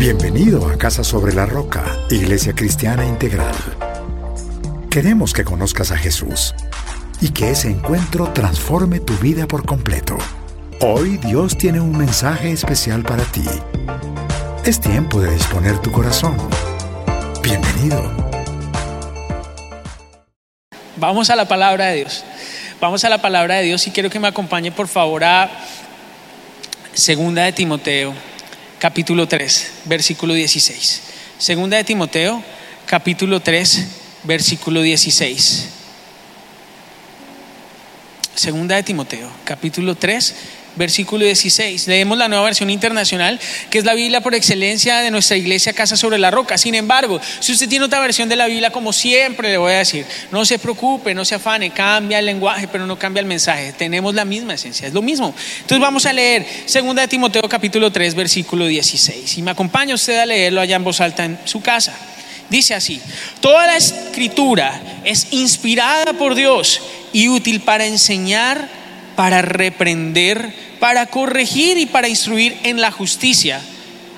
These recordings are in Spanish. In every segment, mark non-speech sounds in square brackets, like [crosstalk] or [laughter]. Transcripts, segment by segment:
Bienvenido a Casa sobre la Roca, Iglesia Cristiana Integral. Queremos que conozcas a Jesús y que ese encuentro transforme tu vida por completo. Hoy Dios tiene un mensaje especial para ti. Es tiempo de disponer tu corazón. Bienvenido. Vamos a la palabra de Dios. Vamos a la palabra de Dios y quiero que me acompañe por favor a Segunda de Timoteo, capítulo 3, versículo 16. Segunda de Timoteo, capítulo 3, versículo 16. Segunda de Timoteo, capítulo 3, versículo 16. Leemos la nueva versión internacional, que es la Biblia por excelencia de nuestra iglesia Casa sobre la Roca. Sin embargo, si usted tiene otra versión de la Biblia, como siempre le voy a decir, no se preocupe, no se afane, cambia el lenguaje, pero no cambia el mensaje. Tenemos la misma esencia, es lo mismo. Entonces vamos a leer Segunda de Timoteo capítulo 3, versículo 16. Y me acompaña usted a leerlo allá en voz alta en su casa. Dice así, toda la escritura es inspirada por Dios y útil para enseñar, para reprender, para corregir y para instruir en la justicia,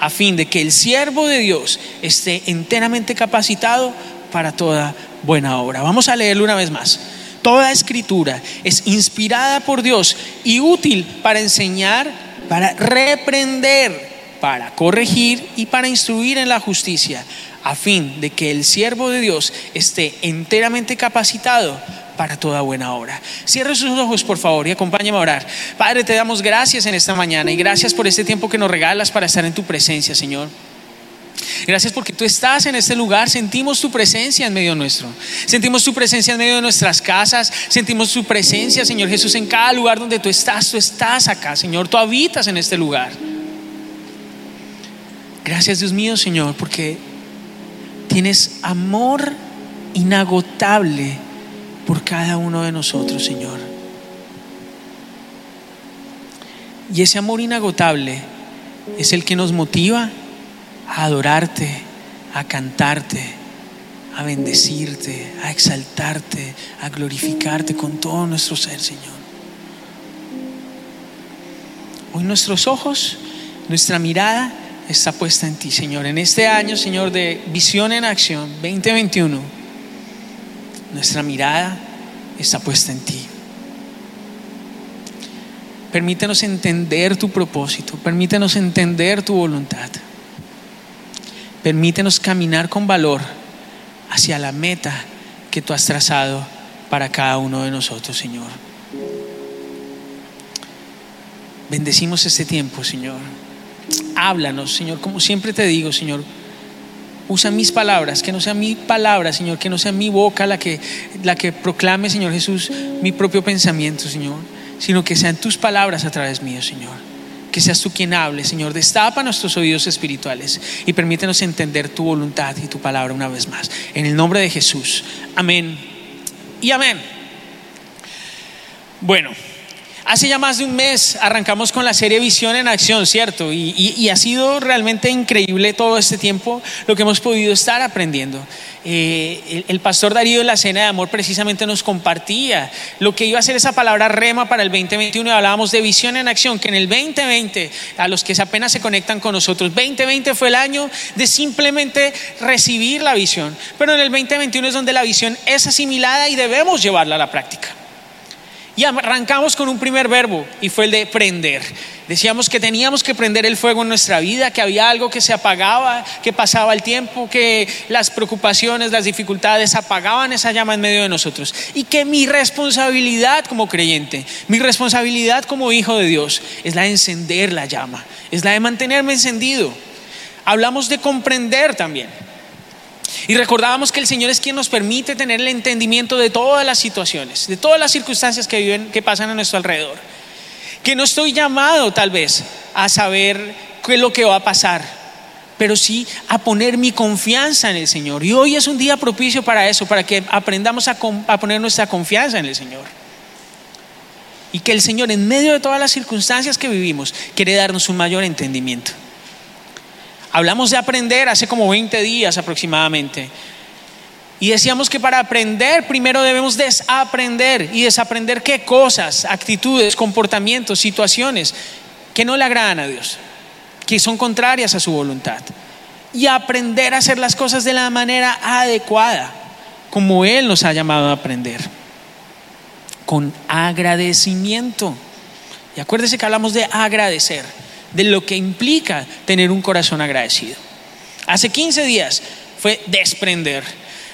a fin de que el siervo de Dios esté enteramente capacitado para toda buena obra. Vamos a leerlo una vez más. Toda escritura es inspirada por Dios y útil para enseñar, para reprender, para corregir y para instruir en la justicia, a fin de que el siervo de Dios esté enteramente capacitado para toda buena obra. Cierre sus ojos, por favor, y acompáñame a orar. Padre, te damos gracias en esta mañana y gracias por este tiempo que nos regalas para estar en tu presencia, Señor. Gracias porque tú estás en este lugar, sentimos tu presencia en medio nuestro, sentimos tu presencia en medio de nuestras casas, sentimos tu presencia, Señor Jesús, en cada lugar donde tú estás, tú estás acá, Señor, tú habitas en este lugar. Gracias, Dios mío, Señor, porque tienes amor inagotable por cada uno de nosotros, Señor. Y ese amor inagotable es el que nos motiva a adorarte, a cantarte, a bendecirte, a exaltarte, a glorificarte con todo nuestro ser, Señor. Hoy nuestros ojos, nuestra mirada está puesta en ti, Señor. En este año, Señor, de visión en acción 2021, nuestra mirada está puesta en ti. Permítenos entender tu propósito, permítenos entender tu voluntad. Permítenos caminar con valor hacia la meta que tú has trazado para cada uno de nosotros, Señor. Bendecimos este tiempo, Señor. Háblanos, Señor, como siempre te digo, Señor. Usa mis palabras, que no sea mi palabra, Señor, que no sea mi boca la que, la que proclame, Señor Jesús, mi propio pensamiento, Señor, sino que sean tus palabras a través mío, Señor. Que seas tú quien hable, Señor. Destapa nuestros oídos espirituales y permítenos entender tu voluntad y tu palabra una vez más. En el nombre de Jesús. Amén. Y amén. Bueno. Hace ya más de un mes arrancamos con la serie Visión en Acción, ¿cierto? Y, ha sido realmente increíble todo este tiempo lo que hemos podido estar aprendiendo. Eh, el, pastor Darío de la Cena de Amor precisamente nos compartía lo que iba a ser esa palabra rema para el 2021 y hablábamos de visión en acción, que en el 2020, a los que apenas se conectan con nosotros, 2020 fue el año de simplemente recibir la visión, pero en el 2021 es donde la visión es asimilada y debemos llevarla a la práctica. Y arrancamos con un primer verbo y fue el de prender. Decíamos que teníamos que prender el fuego en nuestra vida, que había algo que se apagaba, que pasaba el tiempo, que las preocupaciones, las dificultades apagaban esa llama en medio de nosotros. Y que mi responsabilidad como creyente, mi responsabilidad como hijo de Dios es la de encender la llama, es la de mantenerme encendido. Hablamos de comprender también. Y recordábamos que el Señor es quien nos permite tener el entendimiento de todas las situaciones, de todas las circunstancias que viven, que pasan a nuestro alrededor. Que no estoy llamado tal vez a saber qué es lo que va a pasar, pero sí a poner mi confianza en el Señor. Y hoy es un día propicio para eso, para que aprendamos a, a poner nuestra confianza en el Señor. Y que el Señor en medio de todas las circunstancias que vivimos quiere darnos un mayor entendimiento. Hablamos de aprender hace como 20 días aproximadamente. Y decíamos que para aprender primero debemos desaprender. ¿Y desaprender qué cosas, actitudes, comportamientos, situaciones que no le agradan a Dios, que son contrarias a su voluntad. y aprender a hacer las cosas de la manera adecuada, como Él nos ha llamado a aprender, con agradecimiento. Y acuérdese que hablamos de agradecer, de lo que implica tener un corazón agradecido. Hace 15 días fue desprender,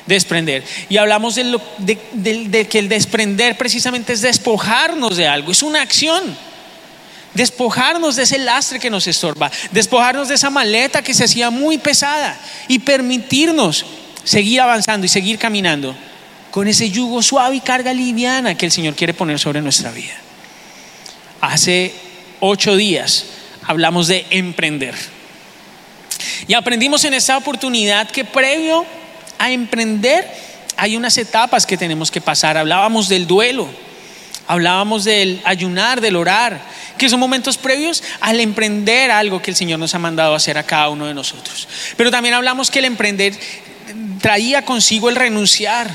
desprender. Y hablamos de, lo, de, que el desprender precisamente es despojarnos de algo, es una acción. Despojarnos de ese lastre que nos estorba, despojarnos de esa maleta que se hacía muy pesada y permitirnos seguir avanzando y seguir caminando con ese yugo suave y carga liviana que el Señor quiere poner sobre nuestra vida. Hace ocho días hablamos de emprender. Y aprendimos en esta oportunidad que previo a emprender hay unas etapas que tenemos que pasar. Hablábamos del duelo, hablábamos del ayunar, del orar, que son momentos previos al emprender algo que el Señor nos ha mandado hacer a cada uno de nosotros. Pero también hablamos que el emprender traía consigo el renunciar.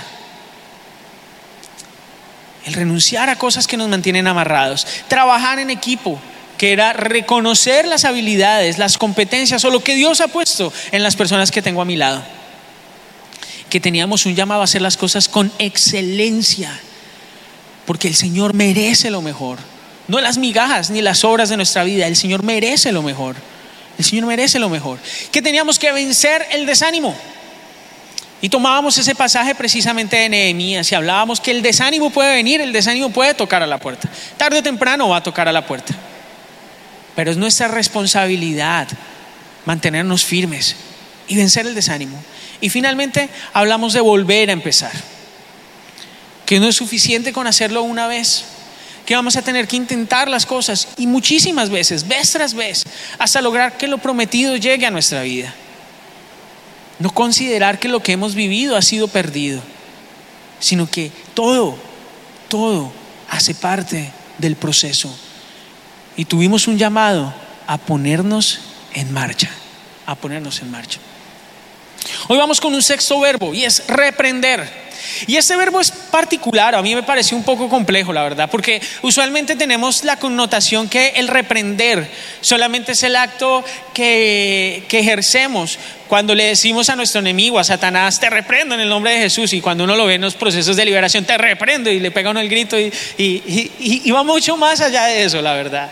El renunciar a cosas que nos mantienen amarrados. Trabajar en equipo, que era reconocer las habilidades, las competencias o lo que Dios ha puesto en las personas que tengo a mi lado. Que teníamos un llamado a hacer las cosas con excelencia, porque el Señor merece lo mejor. No las migajas ni las obras de nuestra vida, el Señor merece lo mejor. El Señor merece lo mejor. Que teníamos que vencer el desánimo. Y tomábamos ese pasaje precisamente de Nehemías y hablábamos que el desánimo puede venir, el desánimo puede tocar a la puerta. Tarde o temprano va a tocar a la puerta. Pero es nuestra responsabilidad mantenernos firmes y vencer el desánimo. Y finalmente hablamos de volver a empezar. Que no es suficiente con hacerlo una vez. Que vamos a tener que intentar las cosas y muchísimas veces, vez tras vez, hasta lograr que lo prometido llegue a nuestra vida. No considerar que lo que hemos vivido ha sido perdido, sino que todo, todo hace parte del proceso y tuvimos un llamado a ponernos en marcha, a ponernos en marcha. Hoy vamos con un sexto verbo y es reprender. Y este verbo es particular, a mí me pareció un poco complejo, la verdad, porque usualmente tenemos la connotación que el reprender solamente es el acto que, que ejercemos cuando le decimos a nuestro enemigo, a Satanás, te reprendo en el nombre de Jesús, y cuando uno lo ve en los procesos de liberación, te reprendo y le pega uno el grito, y, y, y va mucho más allá de eso, la verdad.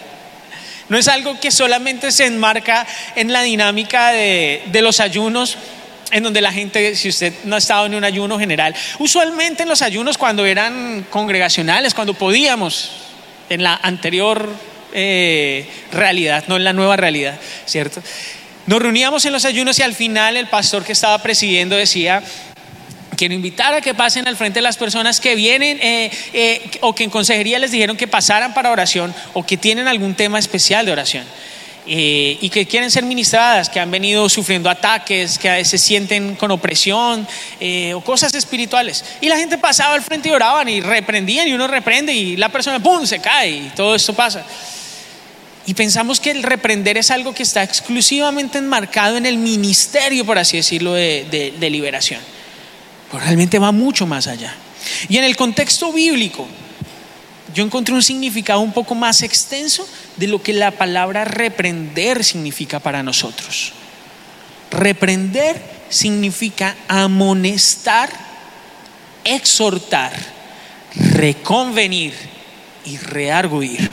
No es algo que solamente se enmarca en la dinámica de, los ayunos en donde la gente, si usted no ha estado en un ayuno general, usualmente en los ayunos cuando eran congregacionales, cuando podíamos, en la anterior eh, realidad, no en la nueva realidad, ¿cierto? Nos reuníamos en los ayunos y al final el pastor que estaba presidiendo decía, quiero invitar a que pasen al frente las personas que vienen eh, eh, o que en consejería les dijeron que pasaran para oración o que tienen algún tema especial de oración. Eh, y que quieren ser ministradas, que han venido sufriendo ataques, que a veces sienten con opresión o cosas espirituales. Y la gente pasaba al frente y oraban y reprendían y uno reprende y la persona, ¡pum!, se cae y todo esto pasa. Y pensamos que el reprender es algo que está exclusivamente enmarcado en el ministerio, por así decirlo, de liberación realmente va mucho más allá. Y en el contexto bíblico, yo encontré un significado un poco más extenso de lo que la palabra reprender significa para nosotros. Reprender significa amonestar, exhortar, reconvenir y rearguir.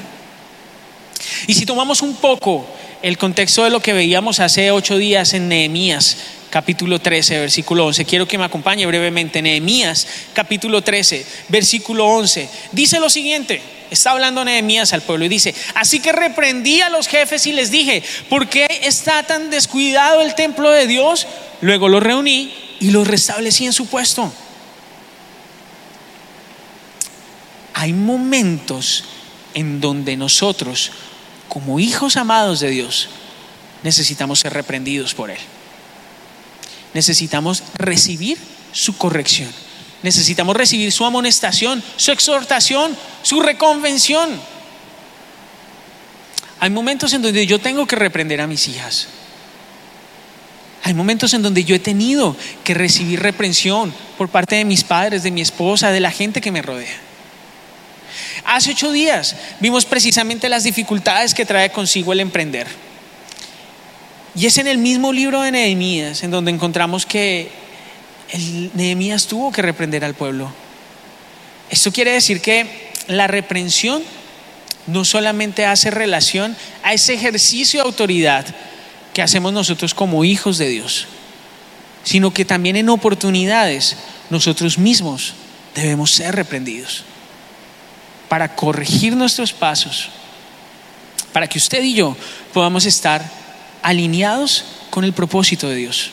Y si tomamos un poco el contexto de lo que veíamos hace ocho días en Nehemías, capítulo 13, versículo 11. Quiero que me acompañe brevemente. Nehemías, capítulo 13, versículo 11. Dice lo siguiente. Está hablando Nehemías al pueblo y dice, así que reprendí a los jefes y les dije, ¿por qué está tan descuidado el templo de Dios? Luego los reuní y los restablecí en su puesto. Hay momentos en donde nosotros, como hijos amados de Dios, necesitamos ser reprendidos por Él necesitamos recibir su corrección. Necesitamos recibir su amonestación, su exhortación, su reconvención. Hay momentos en donde yo tengo que reprender a mis hijas. Hay momentos en donde yo he tenido que recibir reprensión por parte de mis padres, de mi esposa, de la gente que me rodea. Hace ocho días vimos precisamente las dificultades que trae consigo el emprender. Y es en el mismo libro de Nehemías en donde encontramos que Nehemías tuvo que reprender al pueblo. Esto quiere decir que la reprensión no solamente hace relación a ese ejercicio de autoridad que hacemos nosotros como hijos de Dios, sino que también en oportunidades nosotros mismos debemos ser reprendidos para corregir nuestros pasos, para que usted y yo podamos estar alineados con el propósito de Dios.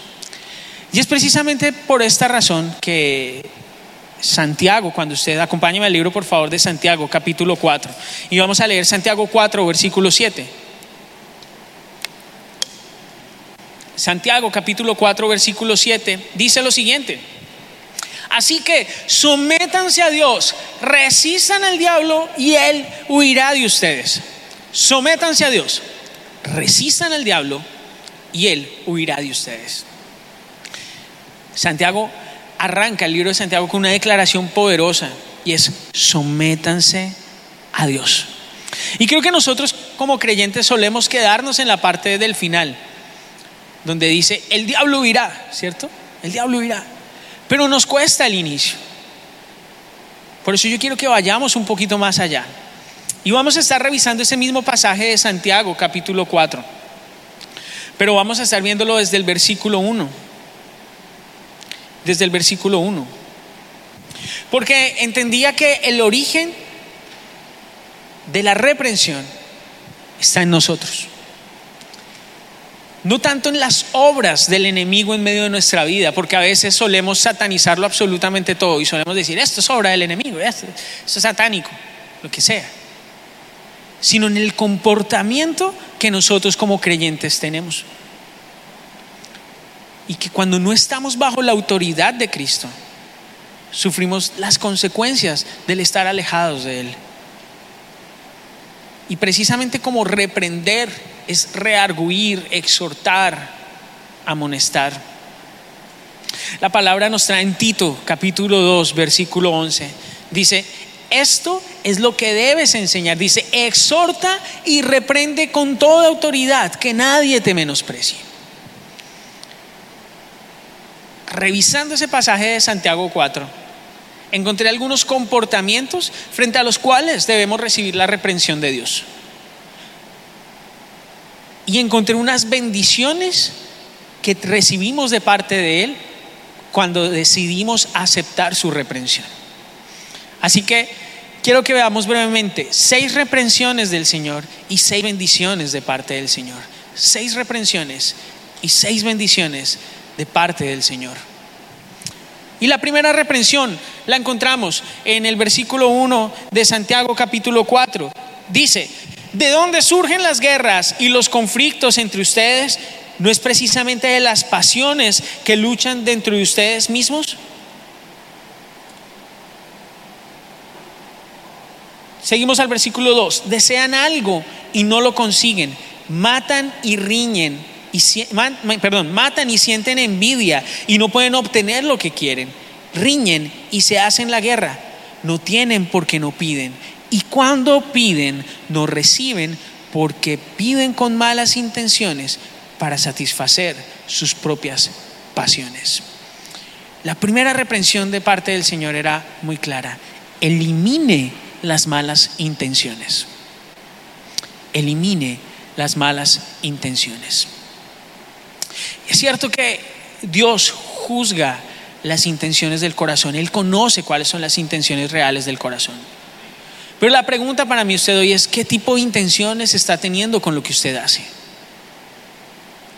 Y es precisamente por esta razón que Santiago, cuando usted acompáñeme al libro, por favor, de Santiago, capítulo 4, y vamos a leer Santiago 4, versículo 7. Santiago, capítulo 4, versículo 7, dice lo siguiente. Así que sométanse a Dios, resistan al diablo y él huirá de ustedes. Sométanse a Dios, resistan al diablo y él huirá de ustedes. Santiago arranca el libro de Santiago con una declaración poderosa y es sométanse a Dios. Y creo que nosotros como creyentes solemos quedarnos en la parte del final, donde dice, el diablo huirá, ¿cierto? El diablo huirá. Pero nos cuesta el inicio. Por eso yo quiero que vayamos un poquito más allá. Y vamos a estar revisando ese mismo pasaje de Santiago, capítulo 4. Pero vamos a estar viéndolo desde el versículo 1. Desde el versículo 1. Porque entendía que el origen de la reprensión está en nosotros no tanto en las obras del enemigo en medio de nuestra vida, porque a veces solemos satanizarlo absolutamente todo y solemos decir, esto es obra del enemigo, esto, es satánico, lo que sea, sino en el comportamiento que nosotros como creyentes tenemos. Y que cuando no estamos bajo la autoridad de Cristo, sufrimos las consecuencias del estar alejados de Él. Y precisamente como reprender es rearguir, exhortar, amonestar. La palabra nos trae en Tito, capítulo 2, versículo 11. Dice, esto es lo que debes enseñar. Dice, exhorta y reprende con toda autoridad, que nadie te menosprecie. Revisando ese pasaje de Santiago 4, encontré algunos comportamientos frente a los cuales debemos recibir la reprensión de Dios y encontré unas bendiciones que recibimos de parte de Él cuando decidimos aceptar su reprensión. Así que quiero que veamos brevemente seis reprensiones del Señor y seis bendiciones de parte del Señor. Seis reprensiones y seis bendiciones de parte del Señor. Y la primera reprensión la encontramos en el versículo 1 de Santiago capítulo 4. Dice, ¿De dónde surgen las guerras y los conflictos entre ustedes? ¿No es precisamente de las pasiones que luchan dentro de ustedes mismos? Seguimos al versículo 2. Desean algo y no lo consiguen. Matan y riñen. Y, perdón, matan y sienten envidia y no pueden obtener lo que quieren. Riñen y se hacen la guerra. No tienen porque no piden y cuando piden, no reciben porque piden con malas intenciones para satisfacer sus propias pasiones. La primera reprensión de parte del Señor era muy clara. Elimine las malas intenciones. Elimine las malas intenciones. Es cierto que Dios juzga las intenciones del corazón. Él conoce cuáles son las intenciones reales del corazón. Pero la pregunta para mí usted hoy es, ¿qué tipo de intenciones está teniendo con lo que usted hace?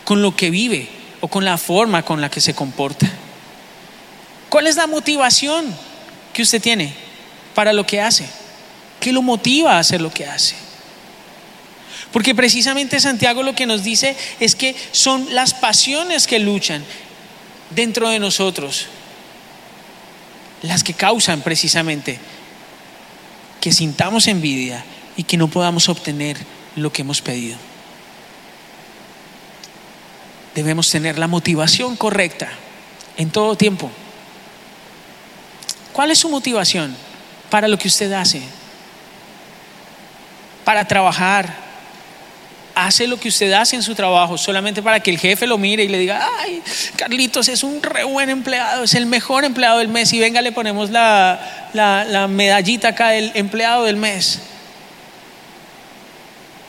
Con lo que vive o con la forma con la que se comporta. ¿Cuál es la motivación que usted tiene para lo que hace? ¿Qué lo motiva a hacer lo que hace? Porque precisamente Santiago lo que nos dice es que son las pasiones que luchan dentro de nosotros las que causan precisamente que sintamos envidia y que no podamos obtener lo que hemos pedido. Debemos tener la motivación correcta en todo tiempo. ¿Cuál es su motivación para lo que usted hace? Para trabajar hace lo que usted hace en su trabajo solamente para que el jefe lo mire y le diga, ay, Carlitos es un re buen empleado, es el mejor empleado del mes y venga, le ponemos la, la medallita acá del empleado del mes.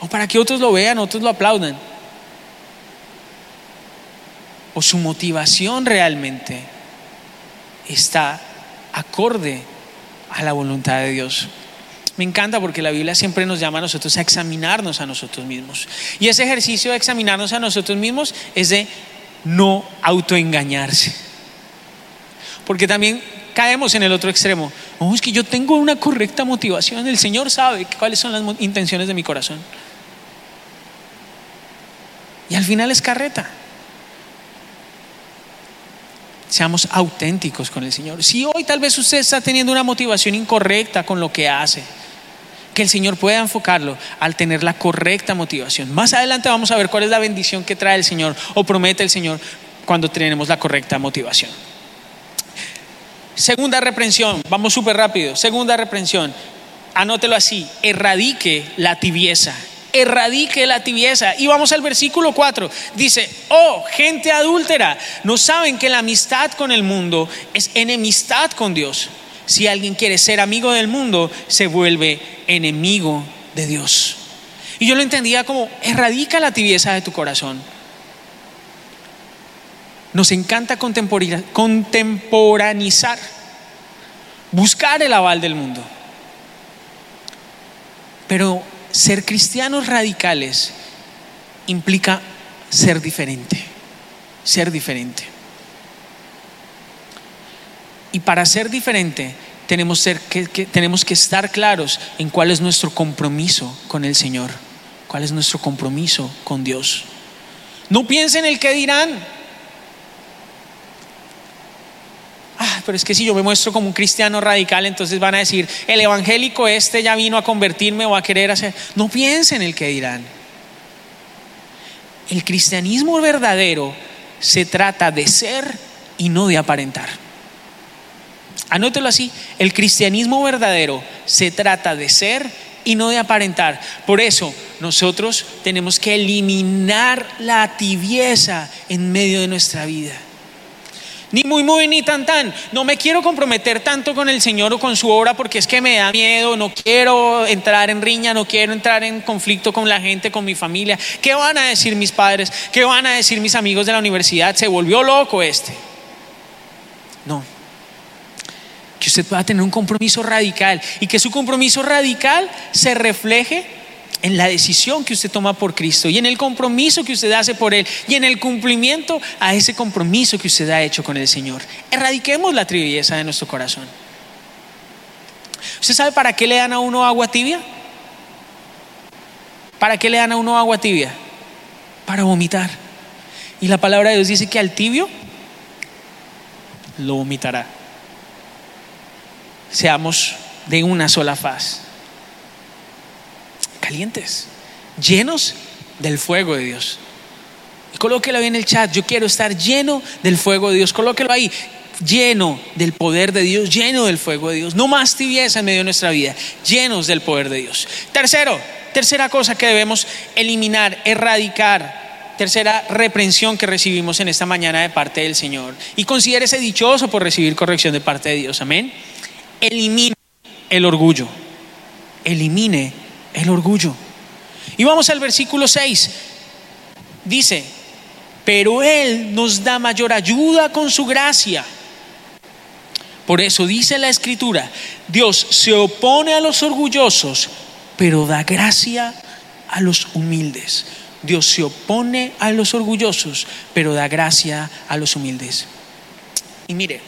O para que otros lo vean, otros lo aplaudan. O su motivación realmente está acorde a la voluntad de Dios. Me encanta porque la Biblia siempre nos llama a nosotros a examinarnos a nosotros mismos. Y ese ejercicio de examinarnos a nosotros mismos es de no autoengañarse. Porque también caemos en el otro extremo. Oh, es que yo tengo una correcta motivación. El Señor sabe cuáles son las intenciones de mi corazón. Y al final es carreta. Seamos auténticos con el Señor. Si hoy tal vez usted está teniendo una motivación incorrecta con lo que hace, que el Señor pueda enfocarlo al tener la correcta motivación. Más adelante vamos a ver cuál es la bendición que trae el Señor o promete el Señor cuando tenemos la correcta motivación. Segunda reprensión, vamos súper rápido. Segunda reprensión, anótelo así, erradique la tibieza erradique la tibieza. Y vamos al versículo 4. Dice, oh, gente adúltera, ¿no saben que la amistad con el mundo es enemistad con Dios? Si alguien quiere ser amigo del mundo, se vuelve enemigo de Dios. Y yo lo entendía como, erradica la tibieza de tu corazón. Nos encanta contemporanizar, buscar el aval del mundo. Pero ser cristianos radicales implica ser diferente, ser diferente. Y para ser diferente tenemos, que, que estar claros en cuál es nuestro compromiso con el Señor, cuál es nuestro compromiso con Dios. No piensen en el que dirán. Ah, pero es que si yo me muestro como un cristiano radical, entonces van a decir, el evangélico este ya vino a convertirme o a querer hacer. No piensen en el que dirán. El cristianismo verdadero se trata de ser y no de aparentar. Anótelo así, el cristianismo verdadero se trata de ser y no de aparentar. Por eso nosotros tenemos que eliminar la tibieza en medio de nuestra vida. Ni muy, muy, ni tan, tan. No me quiero comprometer tanto con el Señor o con su obra porque es que me da miedo, no quiero entrar en riña, no quiero entrar en conflicto con la gente, con mi familia. ¿Qué van a decir mis padres? ¿Qué van a decir mis amigos de la universidad? Se volvió loco este. No. Que usted pueda tener un compromiso radical y que su compromiso radical se refleje en la decisión que usted toma por Cristo y en el compromiso que usted hace por Él y en el cumplimiento a ese compromiso que usted ha hecho con el Señor. Erradiquemos la trivieza de nuestro corazón. ¿Usted sabe para qué le dan a uno agua tibia? ¿Para qué le dan a uno agua tibia? Para vomitar. Y la palabra de Dios dice que al tibio lo vomitará. Seamos de una sola faz calientes, llenos del fuego de Dios. Y colóquelo ahí en el chat, yo quiero estar lleno del fuego de Dios, colóquelo ahí, lleno del poder de Dios, lleno del fuego de Dios, no más tibieza en medio de nuestra vida, llenos del poder de Dios. Tercero, tercera cosa que debemos eliminar, erradicar, tercera reprensión que recibimos en esta mañana de parte del Señor. Y considérese dichoso por recibir corrección de parte de Dios, amén. Elimine el orgullo, elimine el orgullo. Y vamos al versículo 6. Dice, pero Él nos da mayor ayuda con su gracia. Por eso dice la escritura, Dios se opone a los orgullosos, pero da gracia a los humildes. Dios se opone a los orgullosos, pero da gracia a los humildes. Y mire,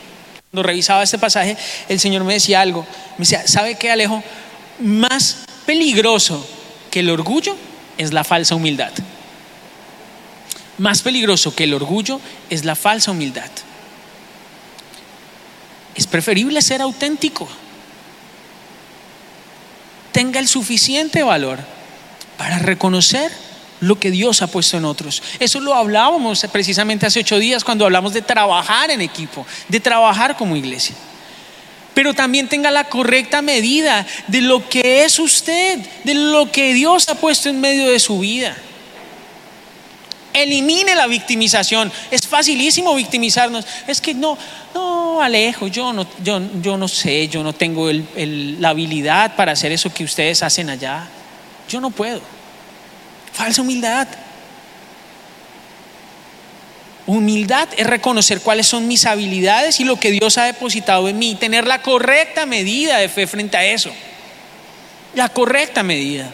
cuando revisaba este pasaje, el Señor me decía algo. Me decía, ¿sabe qué, Alejo? Más peligroso que el orgullo es la falsa humildad. Más peligroso que el orgullo es la falsa humildad. Es preferible ser auténtico. Tenga el suficiente valor para reconocer lo que Dios ha puesto en otros. Eso lo hablábamos precisamente hace ocho días cuando hablamos de trabajar en equipo, de trabajar como iglesia pero también tenga la correcta medida de lo que es usted, de lo que Dios ha puesto en medio de su vida. Elimine la victimización. Es facilísimo victimizarnos. Es que no, no, Alejo, yo no, yo, yo no sé, yo no tengo la habilidad para hacer eso que ustedes hacen allá. Yo no puedo. Falsa humildad. Humildad es reconocer cuáles son mis habilidades y lo que Dios ha depositado en mí, tener la correcta medida de fe frente a eso. La correcta medida.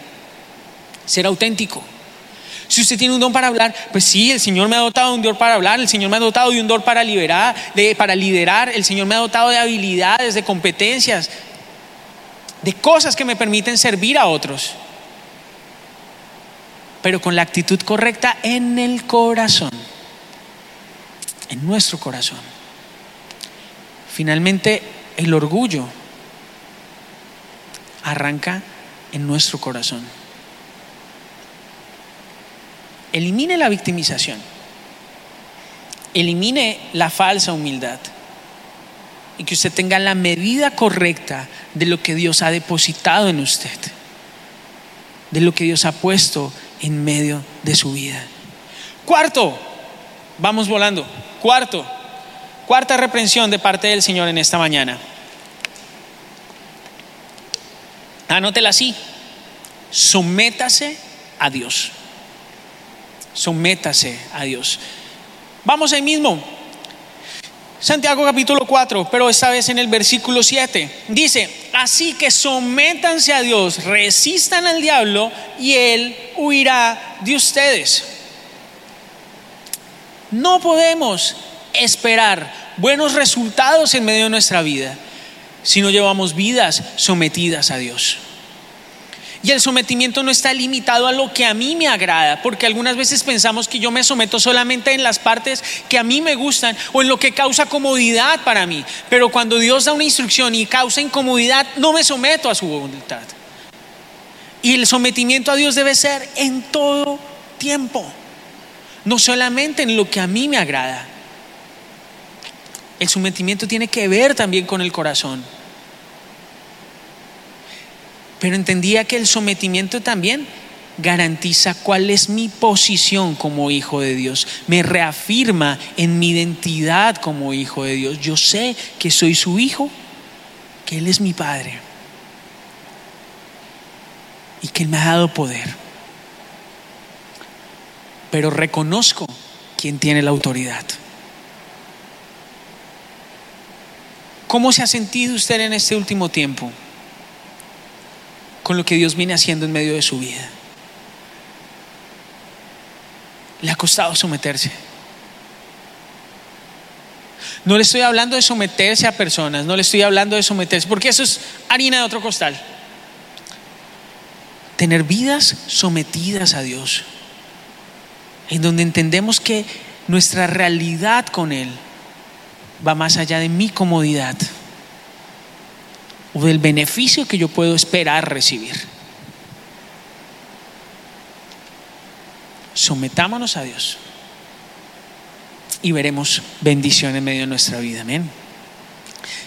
Ser auténtico. Si usted tiene un don para hablar, pues sí, el Señor me ha dotado de un don para hablar, el Señor me ha dotado de un don para liberar, de, para liderar, el Señor me ha dotado de habilidades, de competencias, de cosas que me permiten servir a otros. Pero con la actitud correcta en el corazón en nuestro corazón. Finalmente, el orgullo arranca en nuestro corazón. Elimine la victimización. Elimine la falsa humildad. Y que usted tenga la medida correcta de lo que Dios ha depositado en usted. De lo que Dios ha puesto en medio de su vida. Cuarto, vamos volando. Cuarto, cuarta reprensión de parte del Señor en esta mañana. Anótela así. Sométase a Dios. Sométase a Dios. Vamos ahí mismo. Santiago capítulo 4, pero esta vez en el versículo 7. Dice, así que sométanse a Dios, resistan al diablo y él huirá de ustedes. No podemos esperar buenos resultados en medio de nuestra vida si no llevamos vidas sometidas a Dios. Y el sometimiento no está limitado a lo que a mí me agrada, porque algunas veces pensamos que yo me someto solamente en las partes que a mí me gustan o en lo que causa comodidad para mí. Pero cuando Dios da una instrucción y causa incomodidad, no me someto a su voluntad. Y el sometimiento a Dios debe ser en todo tiempo no solamente en lo que a mí me agrada. El sometimiento tiene que ver también con el corazón. Pero entendía que el sometimiento también garantiza cuál es mi posición como hijo de Dios. Me reafirma en mi identidad como hijo de Dios. Yo sé que soy su hijo, que Él es mi padre y que me ha dado poder pero reconozco quién tiene la autoridad. ¿Cómo se ha sentido usted en este último tiempo con lo que Dios viene haciendo en medio de su vida? Le ha costado someterse. No le estoy hablando de someterse a personas, no le estoy hablando de someterse, porque eso es harina de otro costal. Tener vidas sometidas a Dios en donde entendemos que nuestra realidad con Él va más allá de mi comodidad o del beneficio que yo puedo esperar recibir. Sometámonos a Dios y veremos bendición en medio de nuestra vida. Amén.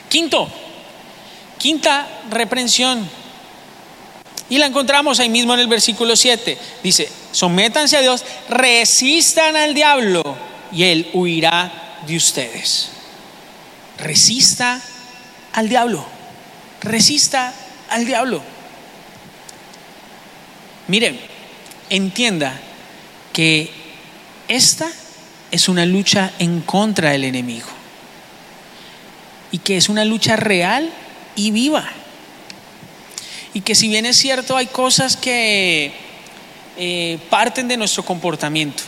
Quinto, quinta reprensión y la encontramos ahí mismo en el versículo 7. Dice, sométanse a Dios, resistan al diablo y él huirá de ustedes. Resista al diablo. Resista al diablo. Miren, entienda que esta es una lucha en contra del enemigo y que es una lucha real y viva. Y que si bien es cierto, hay cosas que eh, parten de nuestro comportamiento,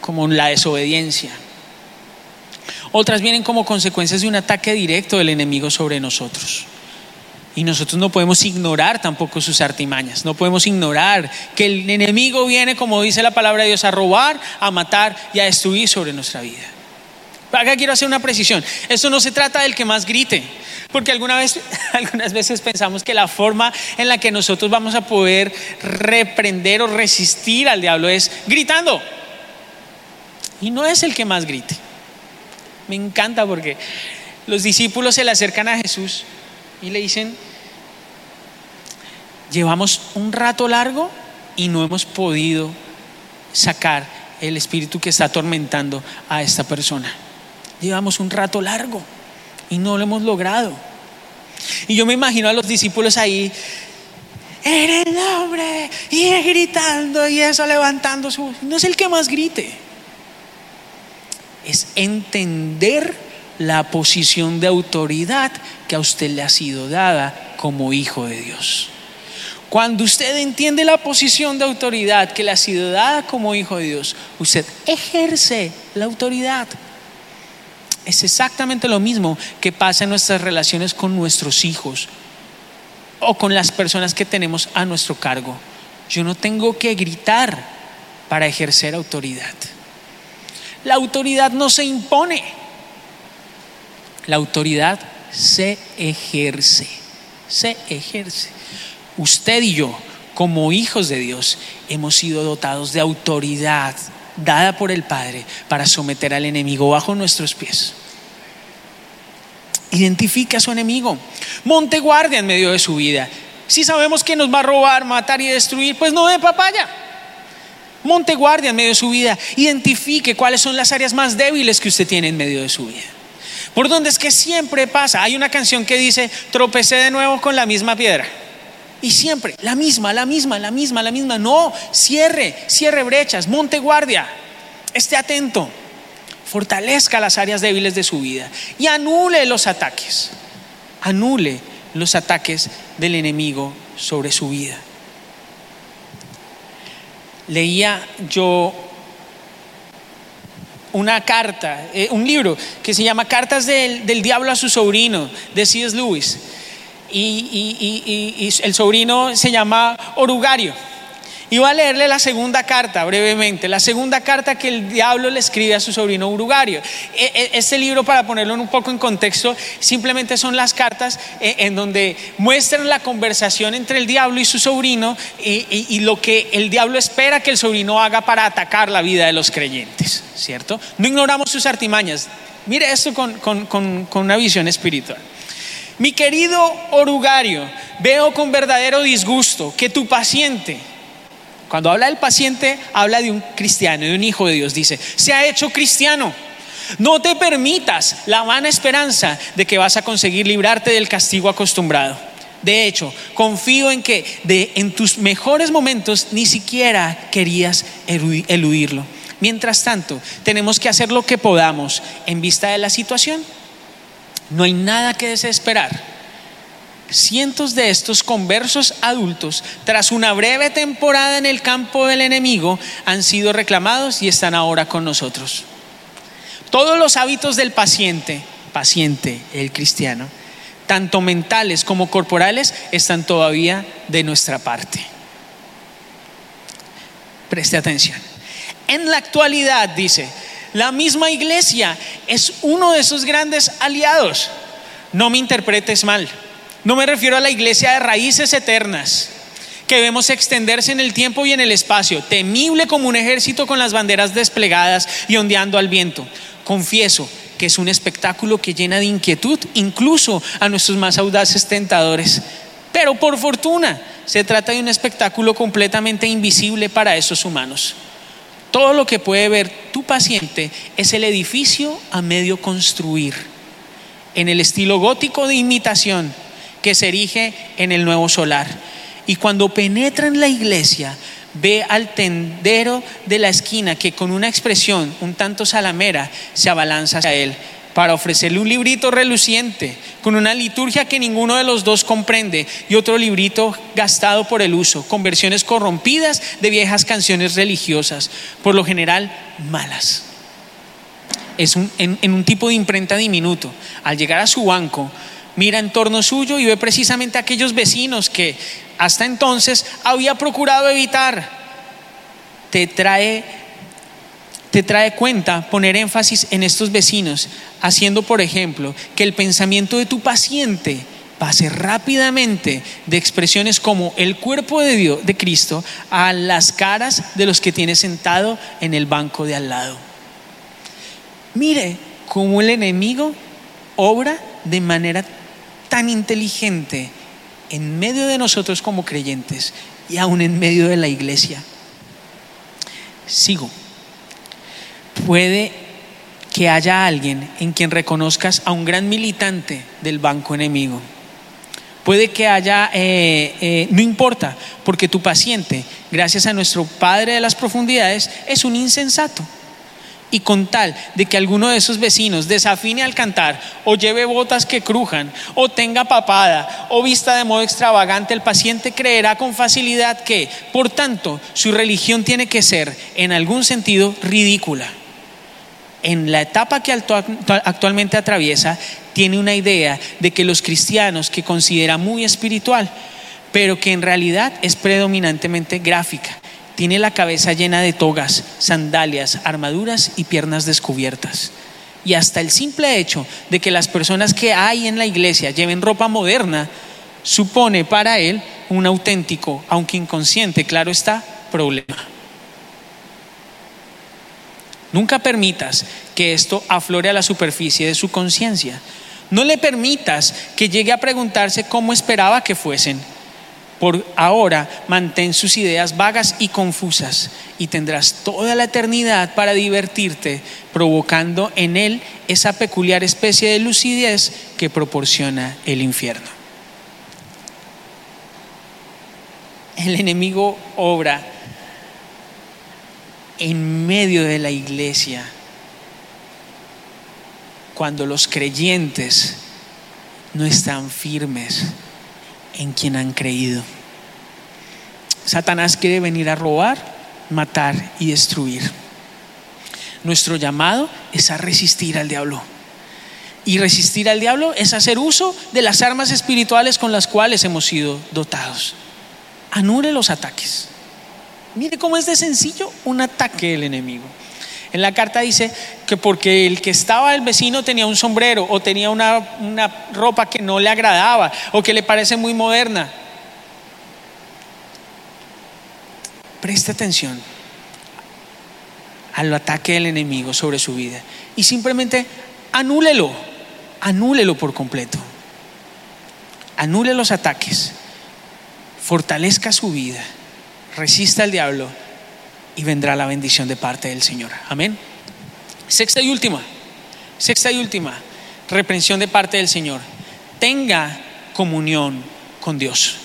como la desobediencia. Otras vienen como consecuencias de un ataque directo del enemigo sobre nosotros. Y nosotros no podemos ignorar tampoco sus artimañas, no podemos ignorar que el enemigo viene, como dice la palabra de Dios, a robar, a matar y a destruir sobre nuestra vida. Acá quiero hacer una precisión. Esto no se trata del que más grite, porque [laughs] algunas veces pensamos que la forma en la que nosotros vamos a poder reprender o resistir al diablo es gritando. Y no es el que más grite. Me encanta porque los discípulos se le acercan a Jesús y le dicen, llevamos un rato largo y no hemos podido sacar el espíritu que está atormentando a esta persona. Llevamos un rato largo y no lo hemos logrado. Y yo me imagino a los discípulos ahí, en el nombre, y gritando y eso levantando su... No es el que más grite, es entender la posición de autoridad que a usted le ha sido dada como hijo de Dios. Cuando usted entiende la posición de autoridad que le ha sido dada como hijo de Dios, usted ejerce la autoridad. Es exactamente lo mismo que pasa en nuestras relaciones con nuestros hijos o con las personas que tenemos a nuestro cargo. Yo no tengo que gritar para ejercer autoridad. La autoridad no se impone. La autoridad se ejerce. Se ejerce usted y yo, como hijos de Dios, hemos sido dotados de autoridad dada por el Padre para someter al enemigo bajo nuestros pies. Identifica a su enemigo. Monte guardia en medio de su vida. Si sabemos que nos va a robar, matar y destruir, pues no de papaya. Monte guardia en medio de su vida. Identifique cuáles son las áreas más débiles que usted tiene en medio de su vida. Por donde es que siempre pasa. Hay una canción que dice, tropecé de nuevo con la misma piedra. Y siempre, la misma, la misma, la misma, la misma. No, cierre, cierre brechas, monte guardia, esté atento, fortalezca las áreas débiles de su vida y anule los ataques, anule los ataques del enemigo sobre su vida. Leía yo una carta, eh, un libro que se llama Cartas del, del Diablo a su sobrino, de C.S. Lewis y, el sobrino se llama Orugario. Y voy a leerle la segunda carta brevemente, la segunda carta que el diablo le escribe a su sobrino Urugario. E, e, este libro, para ponerlo un poco en contexto, simplemente son las cartas eh, en donde muestran la conversación entre el diablo y su sobrino y, lo que el diablo espera que el sobrino haga para atacar la vida de los creyentes, ¿cierto? No ignoramos sus artimañas. Mire esto con, con una visión espiritual. Mi querido orugario, veo con verdadero disgusto que tu paciente, cuando habla del paciente, habla de un cristiano, de un hijo de Dios, dice, se ha hecho cristiano. No te permitas la vana esperanza de que vas a conseguir librarte del castigo acostumbrado. De hecho, confío en que en tus mejores momentos ni siquiera querías eludirlo. Mientras tanto, tenemos que hacer lo que podamos en vista de la situación no hay nada que desesperar. Cientos de estos conversos adultos, tras una breve temporada en el campo del enemigo, han sido reclamados y están ahora con nosotros. Todos los hábitos del paciente, paciente, el cristiano, tanto mentales como corporales, están todavía de nuestra parte. Preste atención. En la actualidad, dice, la misma iglesia es uno de esos grandes aliados. No me interpretes mal. No me refiero a la iglesia de raíces eternas que vemos extenderse en el tiempo y en el espacio, temible como un ejército con las banderas desplegadas y ondeando al viento. Confieso que es un espectáculo que llena de inquietud incluso a nuestros más audaces tentadores. Pero por fortuna se trata de un espectáculo completamente invisible para esos humanos. Todo lo que puede ver tu paciente es el edificio a medio construir, en el estilo gótico de imitación que se erige en el nuevo solar. Y cuando penetra en la iglesia, ve al tendero de la esquina que con una expresión un tanto salamera se abalanza hacia él para ofrecerle un librito reluciente, con una liturgia que ninguno de los dos comprende, y otro librito gastado por el uso, con versiones corrompidas de viejas canciones religiosas, por lo general malas. Es en, en un tipo de imprenta diminuto. Al llegar a su banco, mira en torno suyo y ve precisamente a aquellos vecinos que hasta entonces había procurado evitar. Te trae te trae cuenta poner énfasis en estos vecinos, haciendo, por ejemplo, que el pensamiento de tu paciente pase rápidamente de expresiones como el cuerpo de Dios, de Cristo, a las caras de los que tiene sentado en el banco de al lado. Mire cómo el enemigo obra de manera tan inteligente en medio de nosotros como creyentes y aún en medio de la iglesia. Sigo. Puede que haya alguien en quien reconozcas a un gran militante del banco enemigo. Puede que haya, eh, eh, no importa, porque tu paciente, gracias a nuestro Padre de las profundidades, es un insensato. Y con tal de que alguno de esos vecinos desafine al cantar, o lleve botas que crujan, o tenga papada, o vista de modo extravagante, el paciente creerá con facilidad que, por tanto, su religión tiene que ser, en algún sentido, ridícula en la etapa que actualmente atraviesa, tiene una idea de que los cristianos que considera muy espiritual, pero que en realidad es predominantemente gráfica. Tiene la cabeza llena de togas, sandalias, armaduras y piernas descubiertas. Y hasta el simple hecho de que las personas que hay en la iglesia lleven ropa moderna supone para él un auténtico, aunque inconsciente, claro está, problema. Nunca permitas que esto aflore a la superficie de su conciencia. No le permitas que llegue a preguntarse cómo esperaba que fuesen. Por ahora mantén sus ideas vagas y confusas y tendrás toda la eternidad para divertirte, provocando en él esa peculiar especie de lucidez que proporciona el infierno. El enemigo obra en medio de la iglesia cuando los creyentes no están firmes en quien han creído. Satanás quiere venir a robar, matar y destruir. Nuestro llamado es a resistir al diablo. Y resistir al diablo es hacer uso de las armas espirituales con las cuales hemos sido dotados. Anule los ataques. Mire cómo es de sencillo un ataque del enemigo. En la carta dice que porque el que estaba el vecino tenía un sombrero o tenía una, una ropa que no le agradaba o que le parece muy moderna. Preste atención al ataque del enemigo sobre su vida y simplemente anúlelo, anúlelo por completo. Anule los ataques, fortalezca su vida resista al diablo y vendrá la bendición de parte del Señor. Amén. Sexta y última, sexta y última, reprensión de parte del Señor. Tenga comunión con Dios.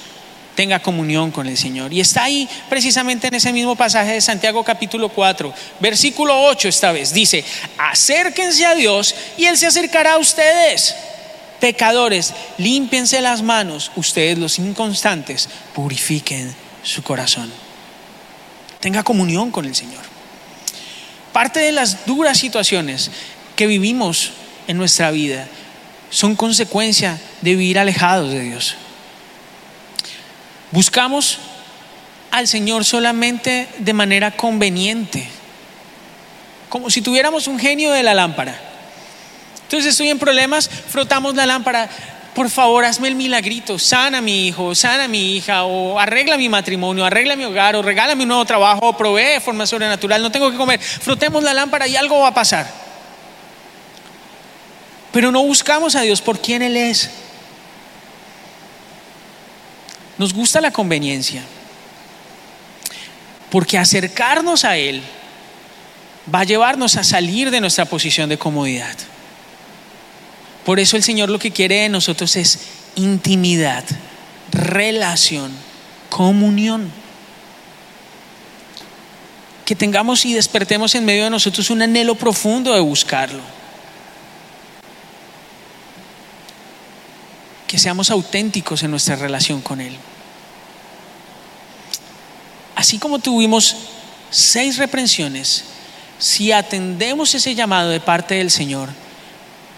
Tenga comunión con el Señor. Y está ahí precisamente en ese mismo pasaje de Santiago capítulo 4, versículo 8 esta vez. Dice, acérquense a Dios y Él se acercará a ustedes. Pecadores, límpiense las manos, ustedes los inconstantes, purifiquen su corazón. Tenga comunión con el Señor. Parte de las duras situaciones que vivimos en nuestra vida son consecuencia de vivir alejados de Dios. Buscamos al Señor solamente de manera conveniente, como si tuviéramos un genio de la lámpara. Entonces estoy en problemas, frotamos la lámpara, por favor, hazme el milagrito, sana a mi hijo, sana a mi hija, o arregla mi matrimonio, arregla mi hogar, o regálame un nuevo trabajo, o provee de forma sobrenatural, no tengo que comer, frotemos la lámpara y algo va a pasar. Pero no buscamos a Dios por quien Él es. Nos gusta la conveniencia, porque acercarnos a Él va a llevarnos a salir de nuestra posición de comodidad. Por eso el Señor lo que quiere de nosotros es intimidad, relación, comunión. Que tengamos y despertemos en medio de nosotros un anhelo profundo de buscarlo. Que seamos auténticos en nuestra relación con Él. Así como tuvimos seis reprensiones, si atendemos ese llamado de parte del Señor,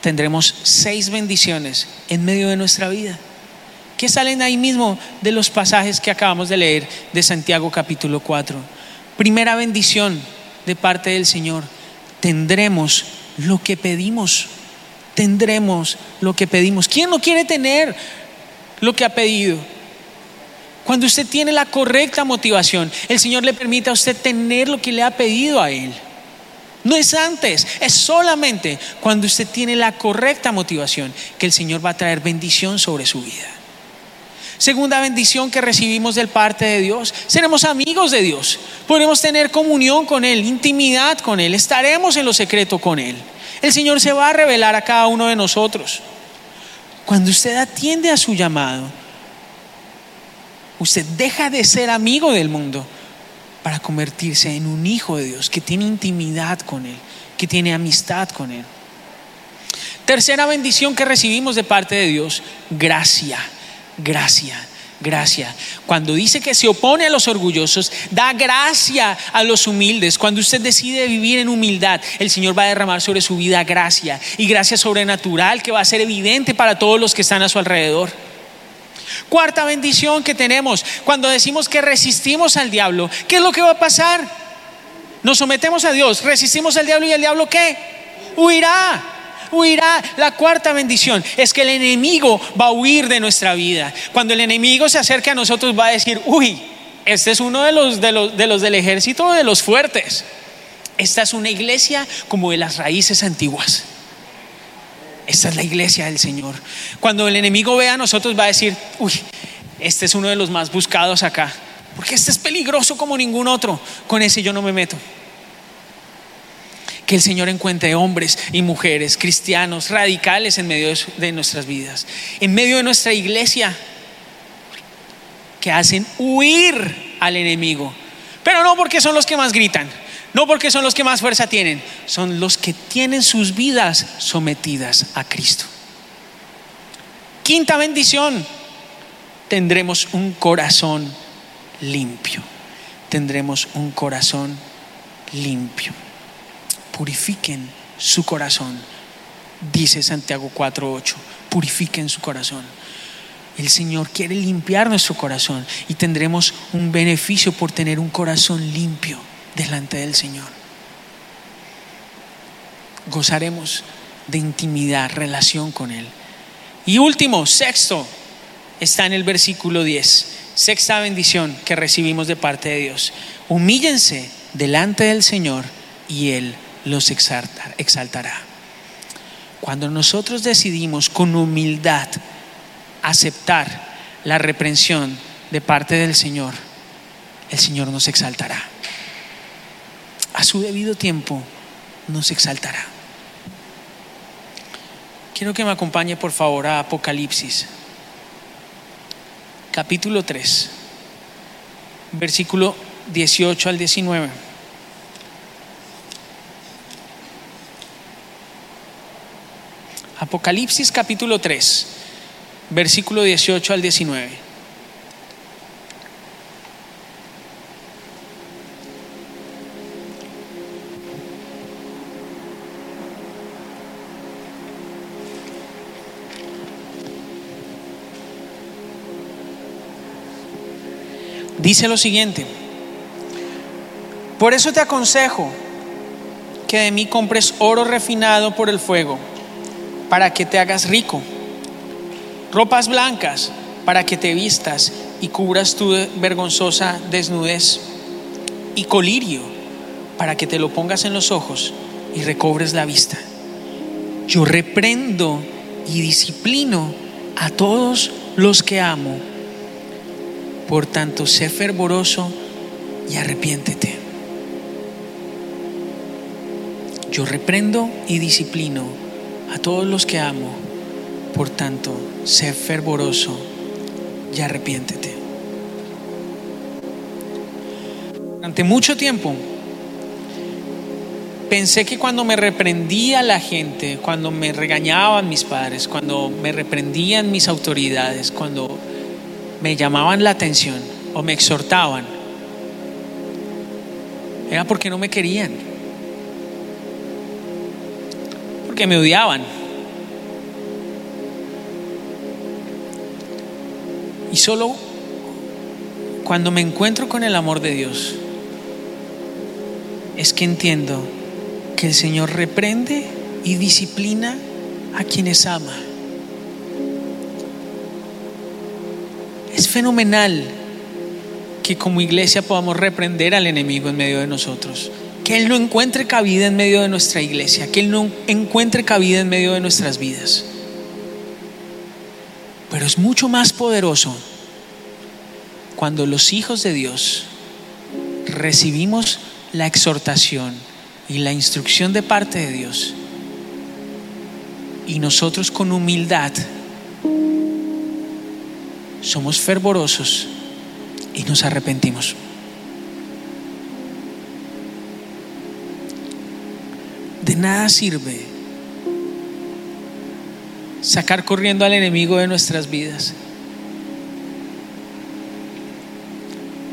tendremos seis bendiciones en medio de nuestra vida, que salen ahí mismo de los pasajes que acabamos de leer de Santiago capítulo 4. Primera bendición de parte del Señor, tendremos lo que pedimos, tendremos lo que pedimos. ¿Quién no quiere tener lo que ha pedido? Cuando usted tiene la correcta motivación, el Señor le permite a usted tener lo que le ha pedido a Él. No es antes, es solamente cuando usted tiene la correcta motivación que el Señor va a traer bendición sobre su vida. Segunda bendición que recibimos del parte de Dios. Seremos amigos de Dios. Podremos tener comunión con Él, intimidad con Él. Estaremos en lo secreto con Él. El Señor se va a revelar a cada uno de nosotros. Cuando usted atiende a su llamado, usted deja de ser amigo del mundo para convertirse en un hijo de Dios que tiene intimidad con Él, que tiene amistad con Él. Tercera bendición que recibimos de parte de Dios, gracia gracia, gracia. Cuando dice que se opone a los orgullosos, da gracia a los humildes. Cuando usted decide vivir en humildad, el Señor va a derramar sobre su vida gracia y gracia sobrenatural que va a ser evidente para todos los que están a su alrededor. Cuarta bendición que tenemos, cuando decimos que resistimos al diablo, ¿qué es lo que va a pasar? Nos sometemos a Dios, resistimos al diablo y el diablo ¿qué? Huirá huirá. La cuarta bendición es que el enemigo va a huir de nuestra vida. Cuando el enemigo se acerque a nosotros va a decir, uy, este es uno de los, de los, de los del ejército de los fuertes. Esta es una iglesia como de las raíces antiguas. Esta es la iglesia del Señor. Cuando el enemigo vea a nosotros va a decir, uy, este es uno de los más buscados acá. Porque este es peligroso como ningún otro. Con ese yo no me meto. Que el Señor encuentre hombres y mujeres cristianos radicales en medio de nuestras vidas, en medio de nuestra iglesia, que hacen huir al enemigo. Pero no porque son los que más gritan, no porque son los que más fuerza tienen, son los que tienen sus vidas sometidas a Cristo. Quinta bendición, tendremos un corazón limpio. Tendremos un corazón limpio purifiquen su corazón. Dice Santiago 4:8, purifiquen su corazón. El Señor quiere limpiar nuestro corazón y tendremos un beneficio por tener un corazón limpio delante del Señor. Gozaremos de intimidad, relación con Él. Y último, sexto, está en el versículo 10. Sexta bendición que recibimos de parte de Dios. Humíllense delante del Señor y Él los exaltará. Cuando nosotros decidimos con humildad aceptar la reprensión de parte del Señor, el Señor nos exaltará. A su debido tiempo nos exaltará. Quiero que me acompañe por favor a Apocalipsis, capítulo 3, versículo 18 al 19. Apocalipsis capítulo 3, versículo 18 al 19. Dice lo siguiente, por eso te aconsejo que de mí compres oro refinado por el fuego para que te hagas rico, ropas blancas para que te vistas y cubras tu vergonzosa desnudez, y colirio para que te lo pongas en los ojos y recobres la vista. Yo reprendo y disciplino a todos los que amo. Por tanto, sé fervoroso y arrepiéntete. Yo reprendo y disciplino a todos los que amo. Por tanto, sé fervoroso y arrepiéntete. Durante mucho tiempo pensé que cuando me reprendía la gente, cuando me regañaban mis padres, cuando me reprendían mis autoridades, cuando me llamaban la atención o me exhortaban, era porque no me querían. que me odiaban. Y solo cuando me encuentro con el amor de Dios es que entiendo que el Señor reprende y disciplina a quienes ama. Fenomenal que como iglesia podamos reprender al enemigo en medio de nosotros que Él no encuentre cabida en medio de nuestra iglesia, que Él no encuentre cabida en medio de nuestras vidas. Pero es mucho más poderoso cuando los hijos de Dios recibimos la exhortación y la instrucción de parte de Dios y nosotros con humildad somos fervorosos y nos arrepentimos. De nada sirve sacar corriendo al enemigo de nuestras vidas.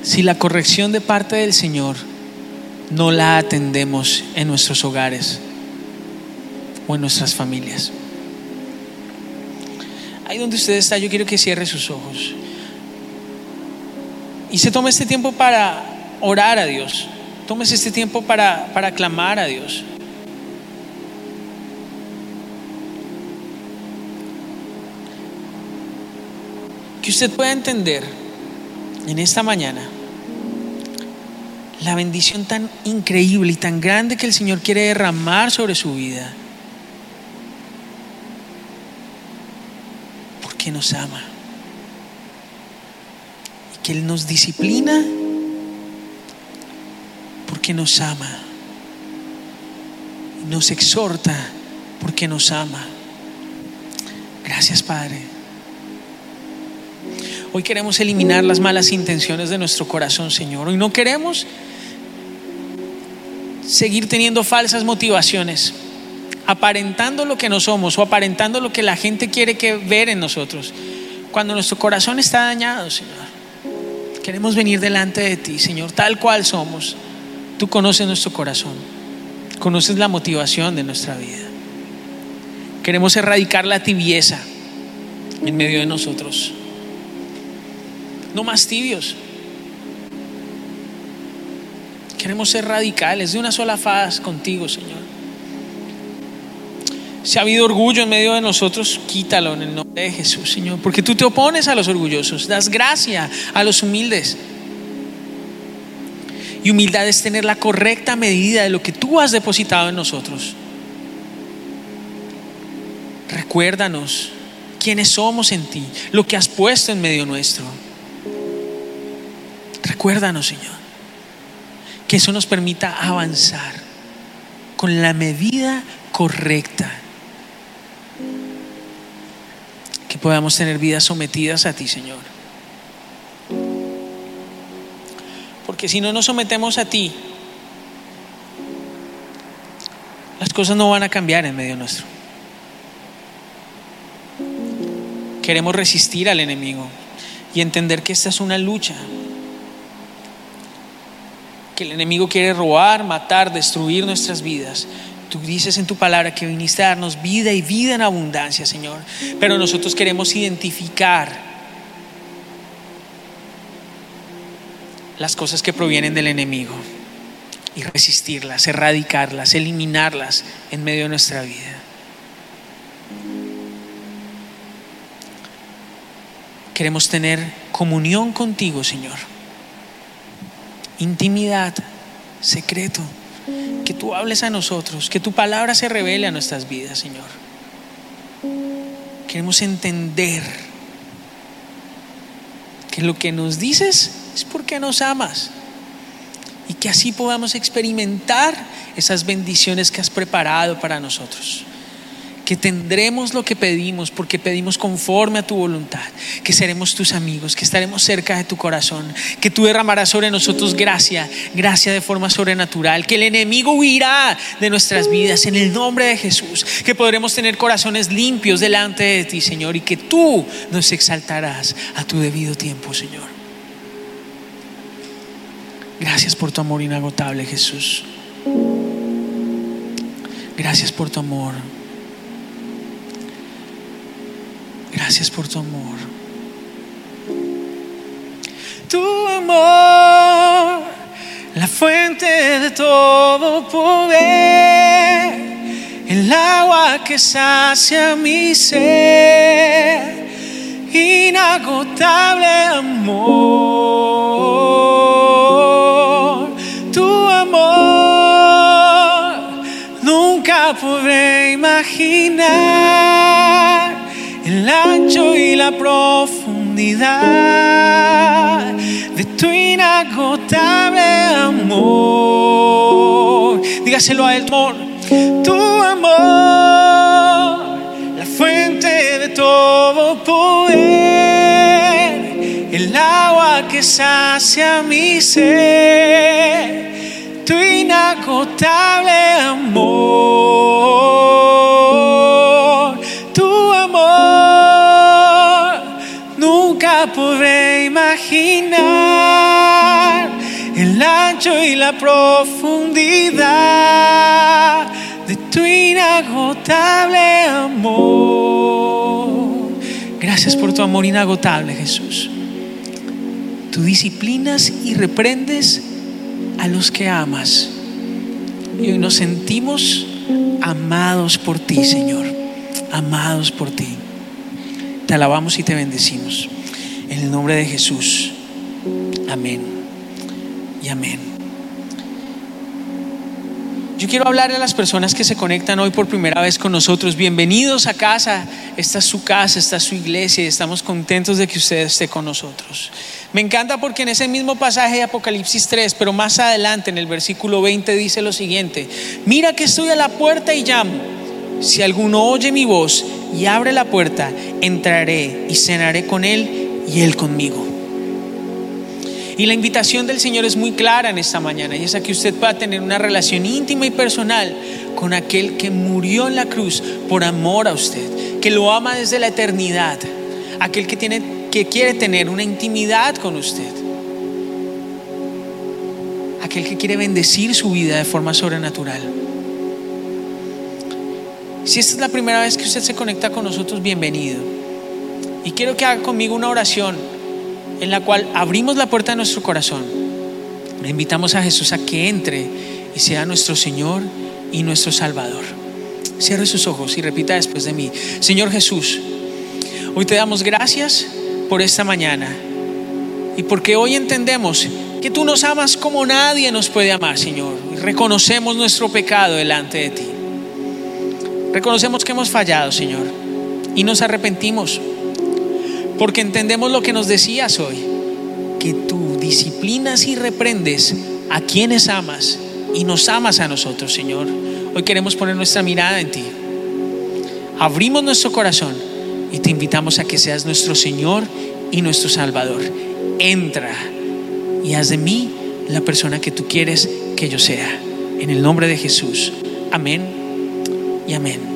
Si la corrección de parte del Señor no la atendemos en nuestros hogares o en nuestras familias. Ahí donde usted está, yo quiero que cierre sus ojos y se tome este tiempo para orar a Dios. Tómese este tiempo para, para clamar a Dios. Que usted pueda entender en esta mañana la bendición tan increíble y tan grande que el Señor quiere derramar sobre su vida. Porque nos ama. Y que Él nos disciplina porque nos ama. Y nos exhorta porque nos ama. Gracias Padre. Hoy queremos eliminar las malas intenciones de nuestro corazón, Señor. Hoy no queremos seguir teniendo falsas motivaciones, aparentando lo que no somos o aparentando lo que la gente quiere que ver en nosotros. Cuando nuestro corazón está dañado, Señor, queremos venir delante de ti, Señor, tal cual somos. Tú conoces nuestro corazón, conoces la motivación de nuestra vida. Queremos erradicar la tibieza en medio de nosotros. No más tibios. Queremos ser radicales, de una sola faz contigo, Señor. Si ha habido orgullo en medio de nosotros, quítalo en el nombre de Jesús, Señor. Porque tú te opones a los orgullosos, das gracia a los humildes. Y humildad es tener la correcta medida de lo que tú has depositado en nosotros. Recuérdanos quiénes somos en ti, lo que has puesto en medio nuestro. Recuérdanos, Señor que eso nos permita avanzar con la medida correcta. Que podamos tener vidas sometidas a ti, Señor. Porque si no nos sometemos a ti, las cosas no van a cambiar en medio nuestro. Queremos resistir al enemigo y entender que esta es una lucha que el enemigo quiere robar, matar, destruir nuestras vidas. Tú dices en tu palabra que viniste a darnos vida y vida en abundancia, Señor. Pero nosotros queremos identificar las cosas que provienen del enemigo y resistirlas, erradicarlas, eliminarlas en medio de nuestra vida. Queremos tener comunión contigo, Señor intimidad, secreto, que tú hables a nosotros, que tu palabra se revele a nuestras vidas, Señor. Queremos entender que lo que nos dices es porque nos amas y que así podamos experimentar esas bendiciones que has preparado para nosotros que tendremos lo que pedimos porque pedimos conforme a tu voluntad, que seremos tus amigos, que estaremos cerca de tu corazón, que tú derramarás sobre nosotros gracia, gracia de forma sobrenatural, que el enemigo huirá de nuestras vidas en el nombre de Jesús, que podremos tener corazones limpios delante de ti, Señor, y que tú nos exaltarás a tu debido tiempo, Señor. Gracias por tu amor inagotable, Jesús. Gracias por tu amor. Gracias por tu amor. Tu amor, la fuente de todo poder, el agua que sacia mi ser, inagotable amor. Tu amor, nunca podré imaginar la profundidad tu inagotable amor. Dígaselo a él, amor, tu amor, la fuente de todo poder, el agua que sacia mi ser, tu inagotable amor, y la profundidad de tu inagotable amor. Gracias por tu amor inagotable, Jesús. Tú disciplinas y reprendes a los que amas. Y hoy nos sentimos amados por ti, Señor. Amados por ti. Te alabamos y te bendecimos. En el nombre de Jesús. Amén. Y amén. Yo quiero hablarle a las personas que se conectan hoy por primera vez con nosotros. Bienvenidos a casa. Esta es su casa, esta es su iglesia y estamos contentos de que usted esté con nosotros. Me encanta porque en ese mismo pasaje de Apocalipsis 3, pero más adelante en el versículo 20 dice lo siguiente, mira que estoy a la puerta y llamo. Si alguno oye mi voz y abre la puerta, entraré y cenaré con él y él conmigo. Y la invitación del Señor es muy clara en esta mañana y es a que usted pueda tener una relación íntima y personal con aquel que murió en la cruz por amor a usted, que lo ama desde la eternidad, aquel que tiene que quiere tener una intimidad con usted. Aquel que quiere bendecir su vida de forma sobrenatural. Si esta es la primera vez que usted se conecta con nosotros, bienvenido. Y quiero que haga conmigo una oración en la cual abrimos la puerta de nuestro corazón. Le invitamos a Jesús a que entre y sea nuestro Señor y nuestro Salvador. Cierre sus ojos y repita después de mí, Señor Jesús, hoy te damos gracias por esta mañana y porque hoy entendemos que tú nos amas como nadie nos puede amar, Señor. Reconocemos nuestro pecado delante de ti. Reconocemos que hemos fallado, Señor, y nos arrepentimos porque entendemos lo que nos decías hoy, que tú disciplinas y reprendes a quienes amas y nos amas a nosotros, Señor. Hoy queremos poner nuestra mirada en ti. Abrimos nuestro corazón y te invitamos a que seas nuestro Señor y nuestro Salvador. Entra y haz de mí la persona que tú quieres que yo sea. En el nombre de Jesús. Amén y amén.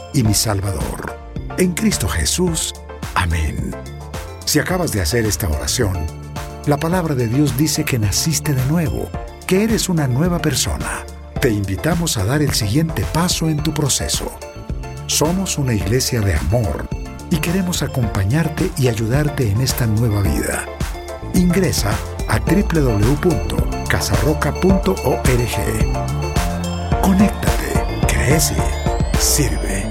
y mi Salvador. En Cristo Jesús. Amén. Si acabas de hacer esta oración, la palabra de Dios dice que naciste de nuevo, que eres una nueva persona. Te invitamos a dar el siguiente paso en tu proceso. Somos una iglesia de amor y queremos acompañarte y ayudarte en esta nueva vida. Ingresa a www.casarroca.org. Conéctate, crece, sirve.